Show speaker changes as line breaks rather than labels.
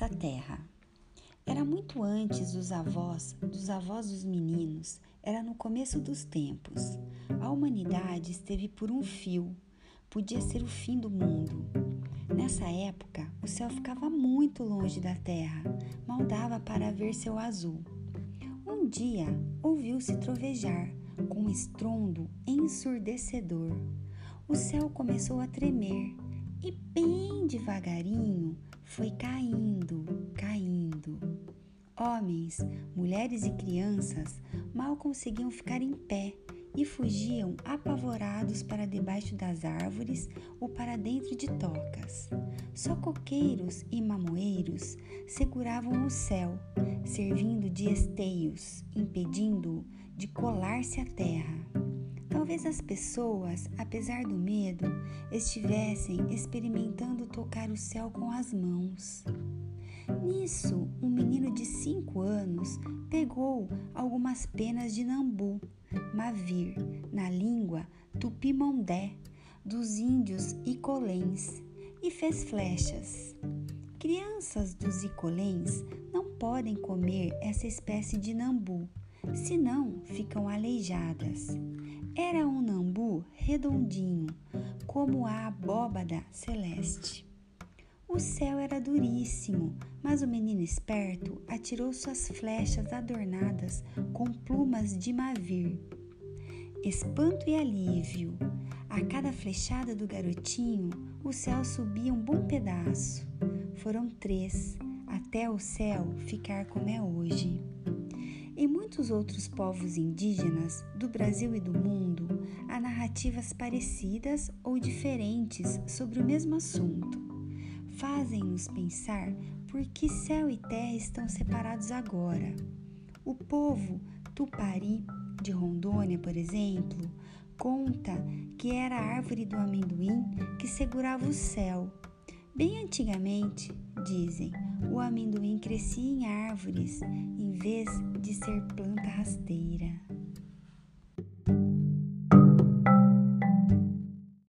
nossa terra. Era muito antes dos avós, dos avós dos meninos, era no começo dos tempos. A humanidade esteve por um fio, podia ser o fim do mundo. Nessa época, o céu ficava muito longe da terra, mal dava para ver seu azul. Um dia, ouviu-se trovejar, com um estrondo ensurdecedor. O céu começou a tremer e, bem devagarinho, foi caindo, caindo. Homens, mulheres e crianças mal conseguiam ficar em pé e fugiam apavorados para debaixo das árvores ou para dentro de tocas. Só coqueiros e mamoeiros seguravam o céu, servindo de esteios, impedindo-o de colar-se à terra. Talvez as pessoas, apesar do medo, estivessem experimentando tocar o céu com as mãos. Nisso, um menino de cinco anos pegou algumas penas de nambu, mavir, na língua tupimondé dos índios icolens, e fez flechas. Crianças dos icolens não podem comer essa espécie de nambu, senão ficam aleijadas. Era um nambu redondinho, como a abóbada celeste. O céu era duríssimo, mas o menino esperto atirou suas flechas adornadas com plumas de mavir. Espanto e alívio. A cada flechada do garotinho, o céu subia um bom pedaço. Foram três, até o céu ficar como é hoje. Em muitos outros povos indígenas do Brasil e do mundo, há narrativas parecidas ou diferentes sobre o mesmo assunto. Fazem-nos pensar por que céu e terra estão separados agora. O povo Tupari de Rondônia, por exemplo, conta que era a árvore do amendoim que segurava o céu. Bem antigamente, dizem, o amendoim crescia em árvores em vez de ser planta rasteira.